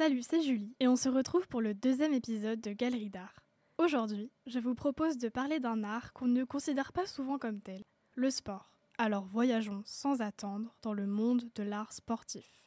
Salut, c'est Julie et on se retrouve pour le deuxième épisode de Galerie d'art. Aujourd'hui, je vous propose de parler d'un art qu'on ne considère pas souvent comme tel, le sport. Alors voyageons sans attendre dans le monde de l'art sportif.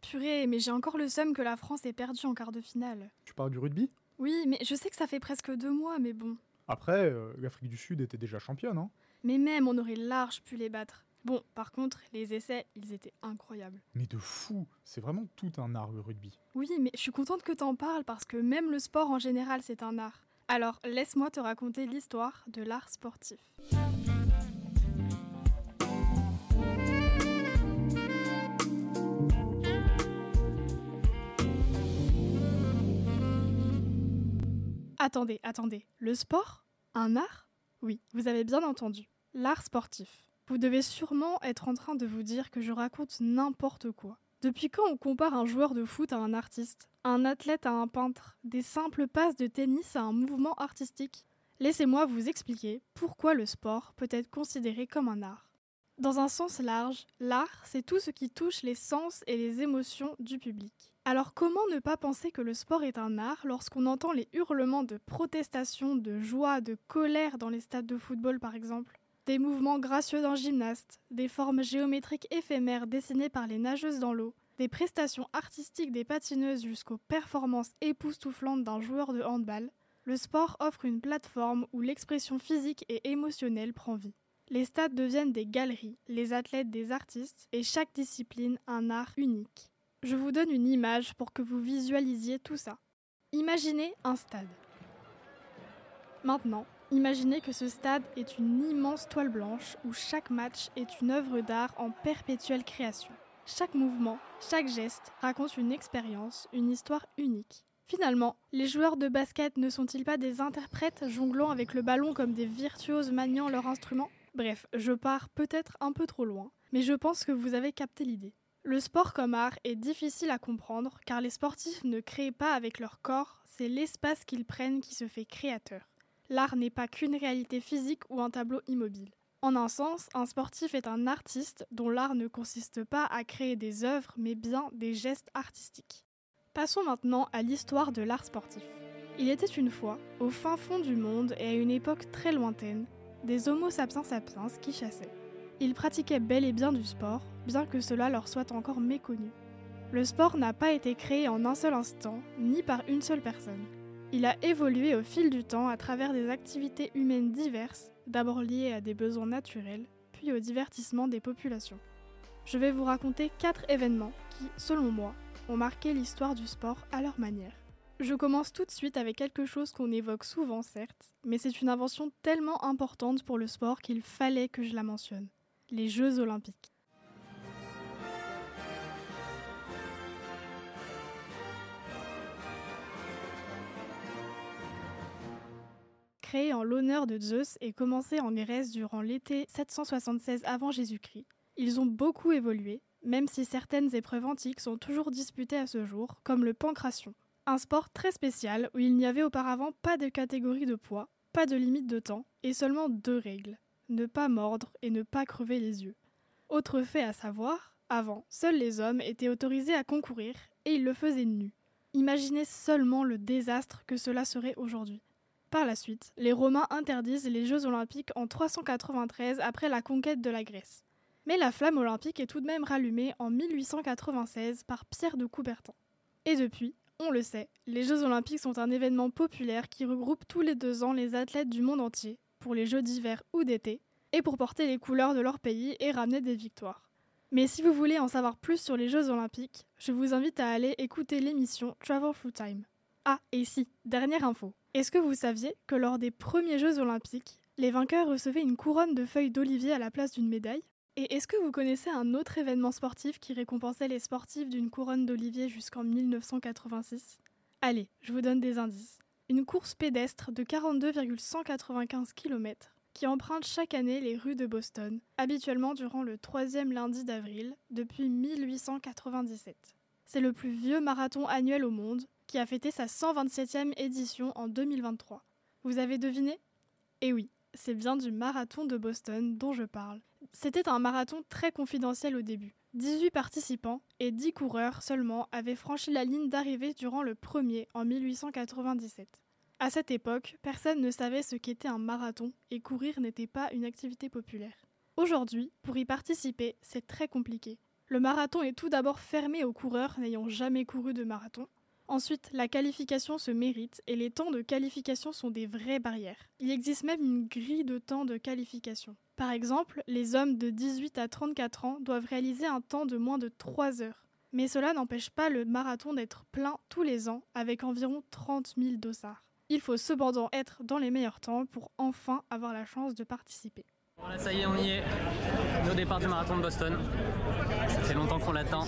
Purée, mais j'ai encore le seum que la France ait perdu en quart de finale. Tu parles du rugby? Oui, mais je sais que ça fait presque deux mois, mais bon. Après, euh, l'Afrique du Sud était déjà championne, hein Mais même, on aurait large pu les battre. Bon, par contre, les essais, ils étaient incroyables. Mais de fou C'est vraiment tout un art, le rugby. Oui, mais je suis contente que t'en parles parce que même le sport en général, c'est un art. Alors, laisse-moi te raconter l'histoire de l'art sportif. Attendez, attendez, le sport? Un art? Oui, vous avez bien entendu, l'art sportif. Vous devez sûrement être en train de vous dire que je raconte n'importe quoi. Depuis quand on compare un joueur de foot à un artiste, un athlète à un peintre, des simples passes de tennis à un mouvement artistique? Laissez-moi vous expliquer pourquoi le sport peut être considéré comme un art. Dans un sens large, l'art, c'est tout ce qui touche les sens et les émotions du public. Alors comment ne pas penser que le sport est un art lorsqu'on entend les hurlements de protestation, de joie, de colère dans les stades de football par exemple? Des mouvements gracieux d'un gymnaste, des formes géométriques éphémères dessinées par les nageuses dans l'eau, des prestations artistiques des patineuses jusqu'aux performances époustouflantes d'un joueur de handball, le sport offre une plateforme où l'expression physique et émotionnelle prend vie. Les stades deviennent des galeries, les athlètes des artistes, et chaque discipline un art unique. Je vous donne une image pour que vous visualisiez tout ça. Imaginez un stade. Maintenant, imaginez que ce stade est une immense toile blanche où chaque match est une œuvre d'art en perpétuelle création. Chaque mouvement, chaque geste raconte une expérience, une histoire unique. Finalement, les joueurs de basket ne sont-ils pas des interprètes jonglant avec le ballon comme des virtuoses maniant leur instrument? Bref, je pars peut-être un peu trop loin, mais je pense que vous avez capté l'idée. Le sport comme art est difficile à comprendre car les sportifs ne créent pas avec leur corps, c'est l'espace qu'ils prennent qui se fait créateur. L'art n'est pas qu'une réalité physique ou un tableau immobile. En un sens, un sportif est un artiste dont l'art ne consiste pas à créer des œuvres mais bien des gestes artistiques. Passons maintenant à l'histoire de l'art sportif. Il était une fois, au fin fond du monde et à une époque très lointaine, des Homo sapiens sapiens qui chassaient. Ils pratiquaient bel et bien du sport, bien que cela leur soit encore méconnu. Le sport n'a pas été créé en un seul instant, ni par une seule personne. Il a évolué au fil du temps à travers des activités humaines diverses, d'abord liées à des besoins naturels, puis au divertissement des populations. Je vais vous raconter quatre événements qui, selon moi, ont marqué l'histoire du sport à leur manière. Je commence tout de suite avec quelque chose qu'on évoque souvent, certes, mais c'est une invention tellement importante pour le sport qu'il fallait que je la mentionne. Les Jeux olympiques. Créés en l'honneur de Zeus et commencés en Grèce durant l'été 776 avant Jésus-Christ, ils ont beaucoup évolué, même si certaines épreuves antiques sont toujours disputées à ce jour, comme le pancration, un sport très spécial où il n'y avait auparavant pas de catégorie de poids, pas de limite de temps, et seulement deux règles ne pas mordre et ne pas crever les yeux. Autre fait à savoir, avant, seuls les hommes étaient autorisés à concourir et ils le faisaient nus. Imaginez seulement le désastre que cela serait aujourd'hui. Par la suite, les Romains interdisent les Jeux olympiques en 393 après la conquête de la Grèce. Mais la flamme olympique est tout de même rallumée en 1896 par Pierre de Coubertin. Et depuis, on le sait, les Jeux olympiques sont un événement populaire qui regroupe tous les deux ans les athlètes du monde entier, pour les Jeux d'hiver ou d'été, et pour porter les couleurs de leur pays et ramener des victoires. Mais si vous voulez en savoir plus sur les Jeux olympiques, je vous invite à aller écouter l'émission Travel Through Time. Ah, et si, dernière info. Est-ce que vous saviez que lors des premiers Jeux olympiques, les vainqueurs recevaient une couronne de feuilles d'olivier à la place d'une médaille? Et est-ce que vous connaissez un autre événement sportif qui récompensait les sportifs d'une couronne d'olivier jusqu'en 1986 Allez, je vous donne des indices. Une course pédestre de 42,195 km qui emprunte chaque année les rues de Boston, habituellement durant le troisième lundi d'avril depuis 1897. C'est le plus vieux marathon annuel au monde, qui a fêté sa 127e édition en 2023. Vous avez deviné? Eh oui, c'est bien du marathon de Boston dont je parle. C'était un marathon très confidentiel au début. 18 participants et 10 coureurs seulement avaient franchi la ligne d'arrivée durant le premier en 1897. À cette époque, personne ne savait ce qu'était un marathon et courir n'était pas une activité populaire. Aujourd'hui, pour y participer, c'est très compliqué. Le marathon est tout d'abord fermé aux coureurs n'ayant jamais couru de marathon. Ensuite, la qualification se mérite et les temps de qualification sont des vraies barrières. Il existe même une grille de temps de qualification. Par exemple, les hommes de 18 à 34 ans doivent réaliser un temps de moins de 3 heures. Mais cela n'empêche pas le marathon d'être plein tous les ans avec environ 30 000 dossards. Il faut cependant être dans les meilleurs temps pour enfin avoir la chance de participer. Voilà, ça y est, on y est. Au départ du marathon de Boston. Ça longtemps qu'on l'attend.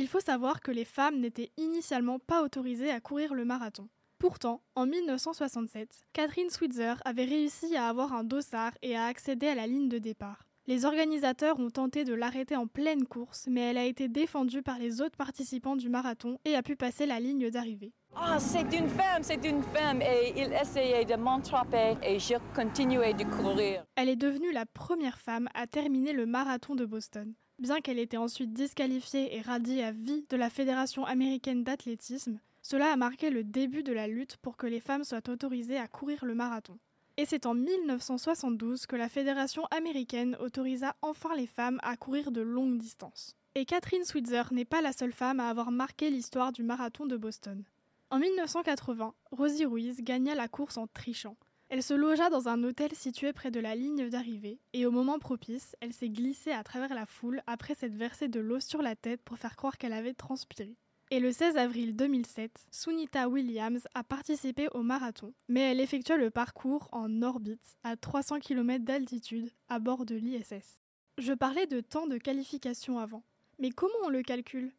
Il faut savoir que les femmes n'étaient initialement pas autorisées à courir le marathon. Pourtant, en 1967, Catherine Switzer avait réussi à avoir un dossard et à accéder à la ligne de départ. Les organisateurs ont tenté de l'arrêter en pleine course, mais elle a été défendue par les autres participants du marathon et a pu passer la ligne d'arrivée. Ah, c'est une femme, c'est une femme. Et il essayait de m'entrapper et je continuais de courir. Elle est devenue la première femme à terminer le marathon de Boston. Bien qu'elle ait été ensuite disqualifiée et radiée à vie de la Fédération américaine d'athlétisme, cela a marqué le début de la lutte pour que les femmes soient autorisées à courir le marathon. Et c'est en 1972 que la Fédération américaine autorisa enfin les femmes à courir de longues distances. Et Catherine Switzer n'est pas la seule femme à avoir marqué l'histoire du marathon de Boston. En 1980, Rosie Ruiz gagna la course en trichant. Elle se logea dans un hôtel situé près de la ligne d'arrivée, et au moment propice, elle s'est glissée à travers la foule après s'être versé de l'eau sur la tête pour faire croire qu'elle avait transpiré. Et le 16 avril 2007, Sunita Williams a participé au marathon, mais elle effectua le parcours en orbite à 300 km d'altitude à bord de l'ISS. Je parlais de temps de qualification avant, mais comment on le calcule?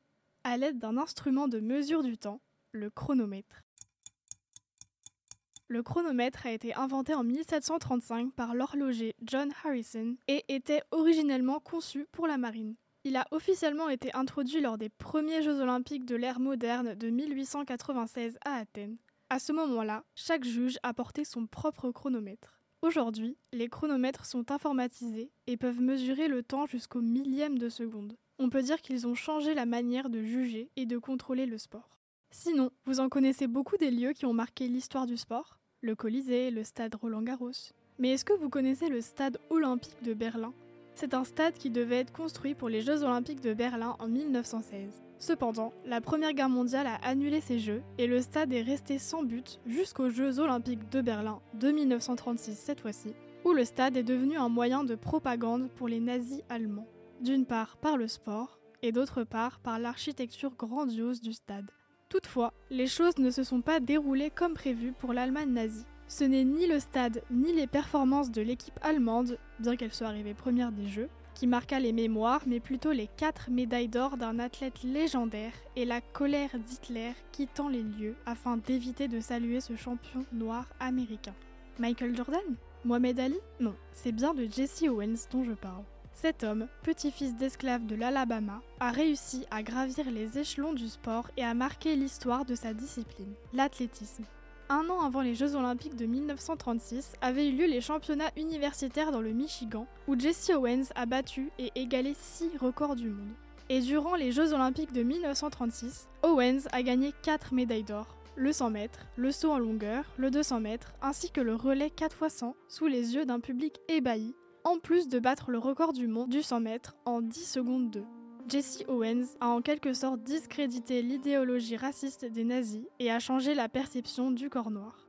À l'aide d'un instrument de mesure du temps, le chronomètre. Le chronomètre a été inventé en 1735 par l'horloger John Harrison et était originellement conçu pour la marine. Il a officiellement été introduit lors des premiers Jeux olympiques de l'ère moderne de 1896 à Athènes. À ce moment-là, chaque juge apportait son propre chronomètre. Aujourd'hui, les chronomètres sont informatisés et peuvent mesurer le temps jusqu'au millième de seconde. On peut dire qu'ils ont changé la manière de juger et de contrôler le sport. Sinon, vous en connaissez beaucoup des lieux qui ont marqué l'histoire du sport? Le Colisée, le stade Roland-Garros. Mais est-ce que vous connaissez le stade olympique de Berlin? C'est un stade qui devait être construit pour les Jeux olympiques de Berlin en 1916. Cependant, la Première Guerre mondiale a annulé ces Jeux et le stade est resté sans but jusqu'aux Jeux olympiques de Berlin de 1936 cette fois-ci, où le stade est devenu un moyen de propagande pour les nazis allemands. D'une part par le sport et d'autre part par l'architecture grandiose du stade. Toutefois, les choses ne se sont pas déroulées comme prévu pour l'Allemagne nazie. Ce n'est ni le stade ni les performances de l'équipe allemande, bien qu'elle soit arrivée première des Jeux, qui marqua les mémoires, mais plutôt les quatre médailles d'or d'un athlète légendaire et la colère d'Hitler quittant les lieux afin d'éviter de saluer ce champion noir américain. Michael Jordan? Mohamed Ali? Non, c'est bien de Jesse Owens dont je parle. Cet homme, petit-fils d'esclave de l'Alabama, a réussi à gravir les échelons du sport et à marquer l'histoire de sa discipline, l'athlétisme. Un an avant les Jeux olympiques de 1936 avaient eu lieu les championnats universitaires dans le Michigan, où Jesse Owens a battu et égalé 6 records du monde. Et durant les Jeux olympiques de 1936, Owens a gagné 4 médailles d'or, le 100 mètres, le saut en longueur, le 200 mètres, ainsi que le relais 4 x 100 sous les yeux d'un public ébahi en plus de battre le record du monde du 100 mètres en 10 secondes 2. Jesse Owens a en quelque sorte discrédité l'idéologie raciste des nazis et a changé la perception du corps noir.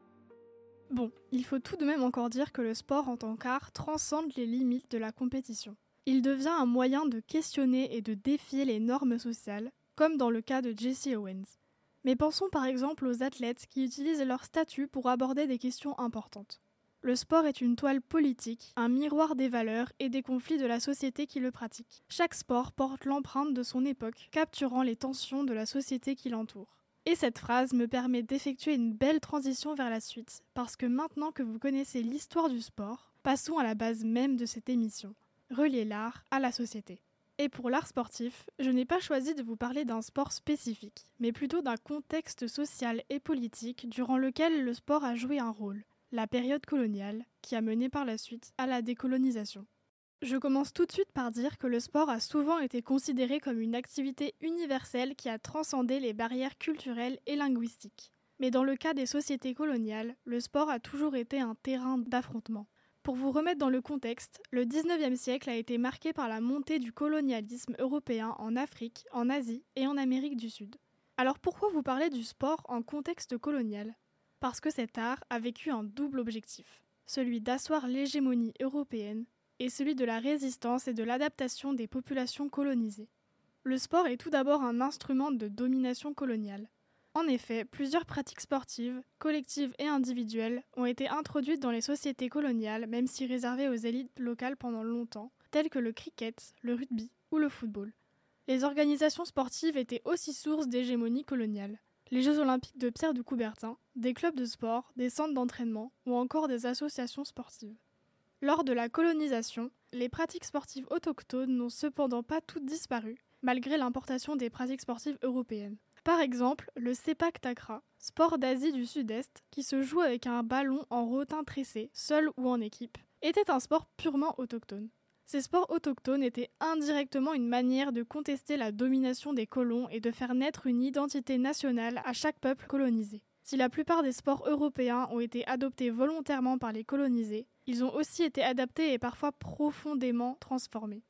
Bon, il faut tout de même encore dire que le sport en tant qu'art transcende les limites de la compétition. Il devient un moyen de questionner et de défier les normes sociales, comme dans le cas de Jesse Owens. Mais pensons par exemple aux athlètes qui utilisent leur statut pour aborder des questions importantes. Le sport est une toile politique, un miroir des valeurs et des conflits de la société qui le pratique. Chaque sport porte l'empreinte de son époque, capturant les tensions de la société qui l'entoure. Et cette phrase me permet d'effectuer une belle transition vers la suite, parce que maintenant que vous connaissez l'histoire du sport, passons à la base même de cette émission, relier l'art à la société. Et pour l'art sportif, je n'ai pas choisi de vous parler d'un sport spécifique, mais plutôt d'un contexte social et politique durant lequel le sport a joué un rôle la période coloniale, qui a mené par la suite à la décolonisation. Je commence tout de suite par dire que le sport a souvent été considéré comme une activité universelle qui a transcendé les barrières culturelles et linguistiques. Mais dans le cas des sociétés coloniales, le sport a toujours été un terrain d'affrontement. Pour vous remettre dans le contexte, le 19e siècle a été marqué par la montée du colonialisme européen en Afrique, en Asie et en Amérique du Sud. Alors pourquoi vous parlez du sport en contexte colonial? Parce que cet art a vécu un double objectif, celui d'asseoir l'hégémonie européenne et celui de la résistance et de l'adaptation des populations colonisées. Le sport est tout d'abord un instrument de domination coloniale. En effet, plusieurs pratiques sportives, collectives et individuelles, ont été introduites dans les sociétés coloniales, même si réservées aux élites locales pendant longtemps, telles que le cricket, le rugby ou le football. Les organisations sportives étaient aussi source d'hégémonie coloniale. Les Jeux olympiques de Pierre de Coubertin, des clubs de sport, des centres d'entraînement ou encore des associations sportives. Lors de la colonisation, les pratiques sportives autochtones n'ont cependant pas toutes disparu, malgré l'importation des pratiques sportives européennes. Par exemple, le sepak takra, sport d'Asie du Sud-Est, qui se joue avec un ballon en rotin tressé, seul ou en équipe, était un sport purement autochtone. Ces sports autochtones étaient indirectement une manière de contester la domination des colons et de faire naître une identité nationale à chaque peuple colonisé. Si la plupart des sports européens ont été adoptés volontairement par les colonisés, ils ont aussi été adaptés et parfois profondément transformés.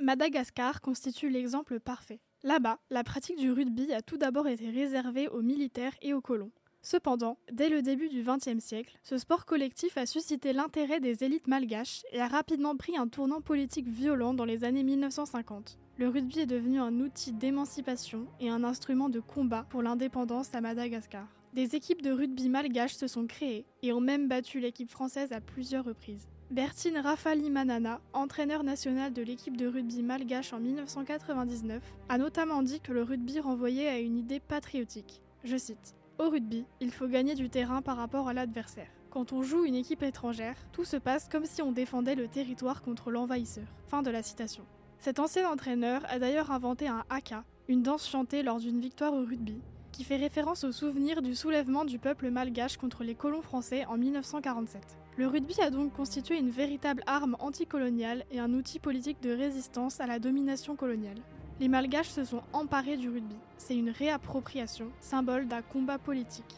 Madagascar constitue l'exemple parfait. Là-bas, la pratique du rugby a tout d'abord été réservée aux militaires et aux colons. Cependant, dès le début du XXe siècle, ce sport collectif a suscité l'intérêt des élites malgaches et a rapidement pris un tournant politique violent dans les années 1950. Le rugby est devenu un outil d'émancipation et un instrument de combat pour l'indépendance à Madagascar. Des équipes de rugby malgaches se sont créées et ont même battu l'équipe française à plusieurs reprises. Bertine Rafali-Manana, entraîneur national de l'équipe de rugby malgache en 1999, a notamment dit que le rugby renvoyait à une idée patriotique. Je cite Au rugby, il faut gagner du terrain par rapport à l'adversaire. Quand on joue une équipe étrangère, tout se passe comme si on défendait le territoire contre l'envahisseur. Fin de la citation. Cet ancien entraîneur a d'ailleurs inventé un haka, une danse chantée lors d'une victoire au rugby, qui fait référence au souvenir du soulèvement du peuple malgache contre les colons français en 1947. Le rugby a donc constitué une véritable arme anticoloniale et un outil politique de résistance à la domination coloniale. Les Malgaches se sont emparés du rugby. C'est une réappropriation, symbole d'un combat politique.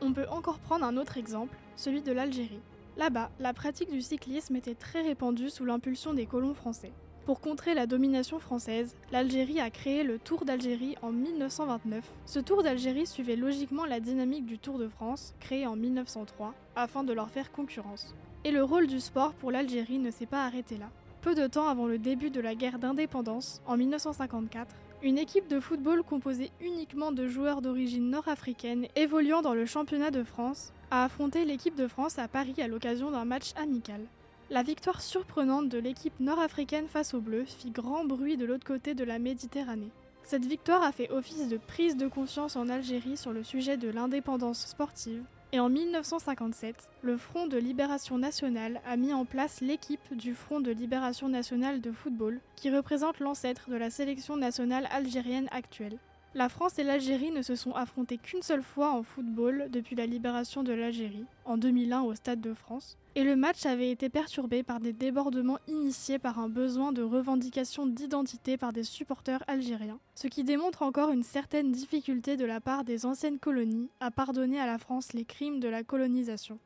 On peut encore prendre un autre exemple, celui de l'Algérie. Là-bas, la pratique du cyclisme était très répandue sous l'impulsion des colons français. Pour contrer la domination française, l'Algérie a créé le Tour d'Algérie en 1929. Ce Tour d'Algérie suivait logiquement la dynamique du Tour de France, créé en 1903, afin de leur faire concurrence. Et le rôle du sport pour l'Algérie ne s'est pas arrêté là. Peu de temps avant le début de la guerre d'indépendance, en 1954, une équipe de football composée uniquement de joueurs d'origine nord-africaine évoluant dans le championnat de France a affronté l'équipe de France à Paris à l'occasion d'un match amical. La victoire surprenante de l'équipe nord-africaine face aux Bleus fit grand bruit de l'autre côté de la Méditerranée. Cette victoire a fait office de prise de conscience en Algérie sur le sujet de l'indépendance sportive, et en 1957, le Front de Libération Nationale a mis en place l'équipe du Front de Libération Nationale de football, qui représente l'ancêtre de la sélection nationale algérienne actuelle. La France et l'Algérie ne se sont affrontées qu'une seule fois en football depuis la libération de l'Algérie, en 2001 au Stade de France, et le match avait été perturbé par des débordements initiés par un besoin de revendication d'identité par des supporters algériens, ce qui démontre encore une certaine difficulté de la part des anciennes colonies à pardonner à la France les crimes de la colonisation.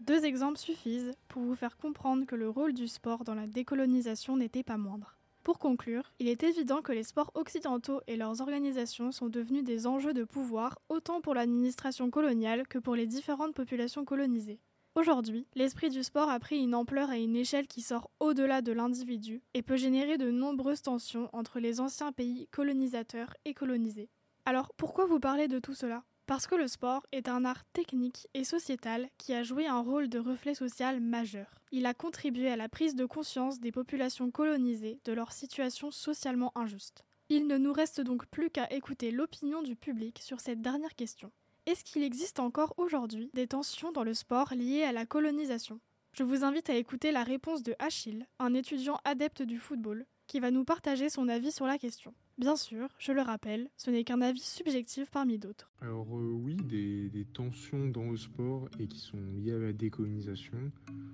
Deux exemples suffisent pour vous faire comprendre que le rôle du sport dans la décolonisation n'était pas moindre. Pour conclure, il est évident que les sports occidentaux et leurs organisations sont devenus des enjeux de pouvoir autant pour l'administration coloniale que pour les différentes populations colonisées. Aujourd'hui, l'esprit du sport a pris une ampleur et une échelle qui sort au-delà de l'individu et peut générer de nombreuses tensions entre les anciens pays colonisateurs et colonisés. Alors pourquoi vous parler de tout cela? Parce que le sport est un art technique et sociétal qui a joué un rôle de reflet social majeur. Il a contribué à la prise de conscience des populations colonisées de leur situation socialement injuste. Il ne nous reste donc plus qu'à écouter l'opinion du public sur cette dernière question. Est-ce qu'il existe encore aujourd'hui des tensions dans le sport liées à la colonisation? Je vous invite à écouter la réponse de Achille, un étudiant adepte du football, qui va nous partager son avis sur la question. Bien sûr, je le rappelle, ce n'est qu'un avis subjectif parmi d'autres. Alors euh, oui, des, tensions dans le sport et qui sont liées à la décolonisation,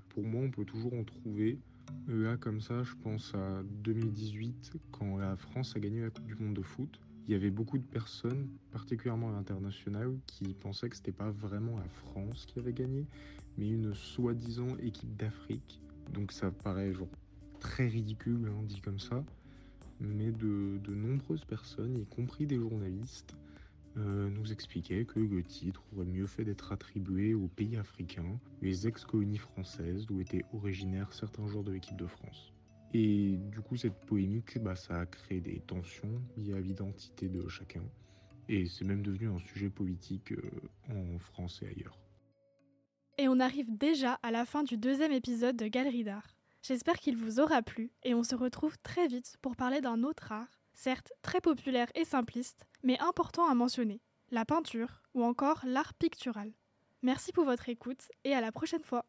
pour moi on peut toujours en trouver. Euh, Là comme ça, je pense à 2018 quand la France a gagné la Coupe du Monde de foot. Il y avait beaucoup de personnes, particulièrement à l'international, qui pensaient que c'était pas vraiment la France qui avait gagné, mais une soi-disant équipe d'Afrique. Donc ça paraît genre très ridicule, hein, dit comme ça. Mais de, nombreuses personnes, y compris des journalistes, euh, nous expliquaient que le titre aurait mieux fait d'être attribué aux pays africains, les ex-colonies françaises d'où étaient originaires certains joueurs de l'équipe de France. Et du coup, cette polémique, bah, ça a créé des tensions liées à l'identité de chacun. Et c'est même devenu un sujet politique euh, en France et ailleurs. Et on arrive déjà à la fin du deuxième épisode de Galerie d'art. J'espère qu'il vous aura plu et on se retrouve très vite pour parler d'un autre art, certes très populaire et simpliste, mais important à mentionner, la peinture ou encore l'art pictural. Merci pour votre écoute et à la prochaine fois.